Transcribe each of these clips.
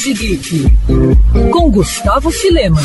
Binge Geek com Gustavo Filema.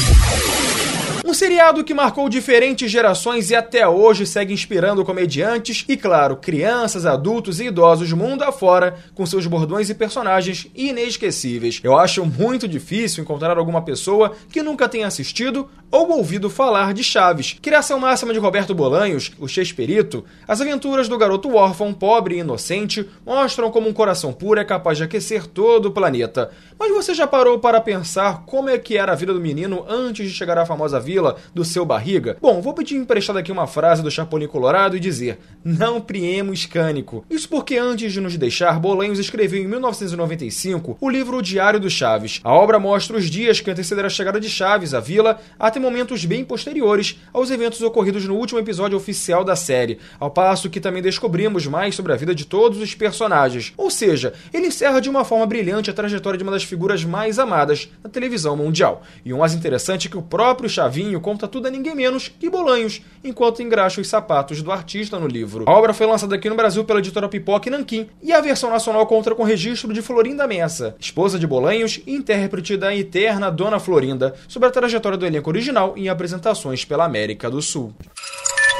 Um seriado que marcou diferentes gerações e até hoje segue inspirando comediantes e, claro, crianças, adultos e idosos mundo afora com seus bordões e personagens inesquecíveis. Eu acho muito difícil encontrar alguma pessoa que nunca tenha assistido ou ouvido falar de Chaves. Criação máxima de Roberto Bolanhos, o Chespirito, as aventuras do garoto órfão, pobre e inocente mostram como um coração puro é capaz de aquecer todo o planeta. Mas você já parou para pensar como é que era a vida do menino antes de chegar à famosa vila do seu barriga? Bom, vou pedir emprestado aqui uma frase do Chapolin Colorado e dizer: Não priemos cânico. Isso porque antes de nos deixar, Bolanhos escreveu em 1995 o livro O Diário do Chaves. A obra mostra os dias que antecederam a chegada de Chaves à vila até momentos bem posteriores aos eventos ocorridos no último episódio oficial da série, ao passo que também descobrimos mais sobre a vida de todos os personagens. Ou seja, ele encerra de uma forma brilhante a trajetória de uma das figuras mais amadas na televisão mundial. E o mais interessante é que o próprio Chavinho conta tudo a ninguém menos que Bolanhos, enquanto engraxa os sapatos do artista no livro. A obra foi lançada aqui no Brasil pela editora Pipoca e Nanquim, e a versão nacional conta com registro de Florinda Messa, esposa de Bolanhos e intérprete da eterna Dona Florinda, sobre a trajetória do elenco original em apresentações pela América do Sul.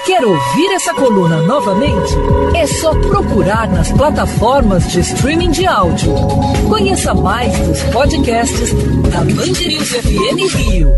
Quer ouvir essa coluna novamente? É só procurar nas plataformas de streaming de áudio. Conheça mais dos podcasts da Band FM Rio.